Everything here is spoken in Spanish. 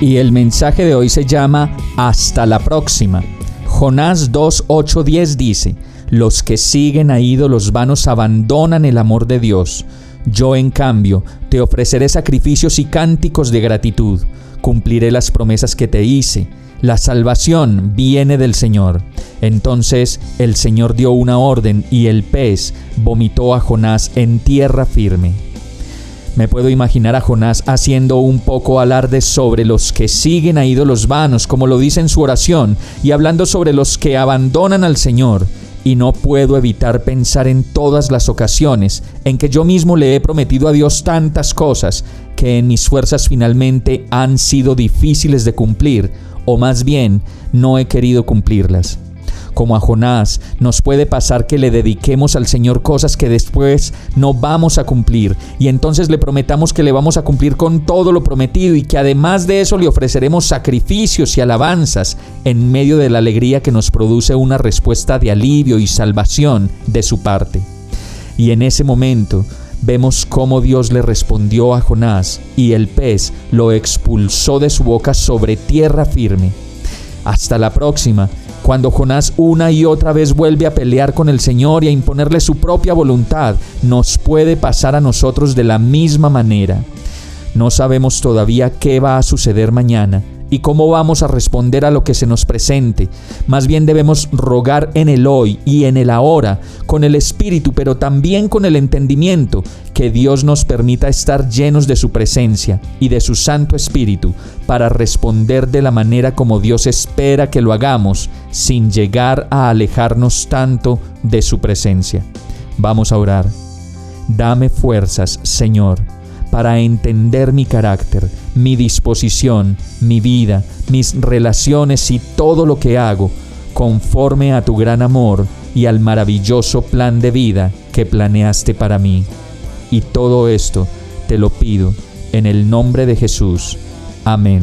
Y el mensaje de hoy se llama Hasta la próxima. Jonás 2, 8, 10 dice, los que siguen a ídolos vanos abandonan el amor de Dios. Yo, en cambio, te ofreceré sacrificios y cánticos de gratitud. Cumpliré las promesas que te hice. La salvación viene del Señor. Entonces el Señor dio una orden y el pez vomitó a Jonás en tierra firme. Me puedo imaginar a Jonás haciendo un poco alarde sobre los que siguen a ídolos vanos, como lo dice en su oración, y hablando sobre los que abandonan al Señor. Y no puedo evitar pensar en todas las ocasiones en que yo mismo le he prometido a Dios tantas cosas que en mis fuerzas finalmente han sido difíciles de cumplir, o más bien no he querido cumplirlas como a Jonás, nos puede pasar que le dediquemos al Señor cosas que después no vamos a cumplir y entonces le prometamos que le vamos a cumplir con todo lo prometido y que además de eso le ofreceremos sacrificios y alabanzas en medio de la alegría que nos produce una respuesta de alivio y salvación de su parte. Y en ese momento, vemos cómo Dios le respondió a Jonás y el pez lo expulsó de su boca sobre tierra firme. Hasta la próxima cuando Jonás una y otra vez vuelve a pelear con el Señor y a imponerle su propia voluntad, nos puede pasar a nosotros de la misma manera. No sabemos todavía qué va a suceder mañana, y cómo vamos a responder a lo que se nos presente. Más bien debemos rogar en el hoy y en el ahora, con el Espíritu, pero también con el entendimiento, que Dios nos permita estar llenos de su presencia y de su Santo Espíritu para responder de la manera como Dios espera que lo hagamos, sin llegar a alejarnos tanto de su presencia. Vamos a orar. Dame fuerzas, Señor para entender mi carácter, mi disposición, mi vida, mis relaciones y todo lo que hago, conforme a tu gran amor y al maravilloso plan de vida que planeaste para mí. Y todo esto te lo pido en el nombre de Jesús. Amén.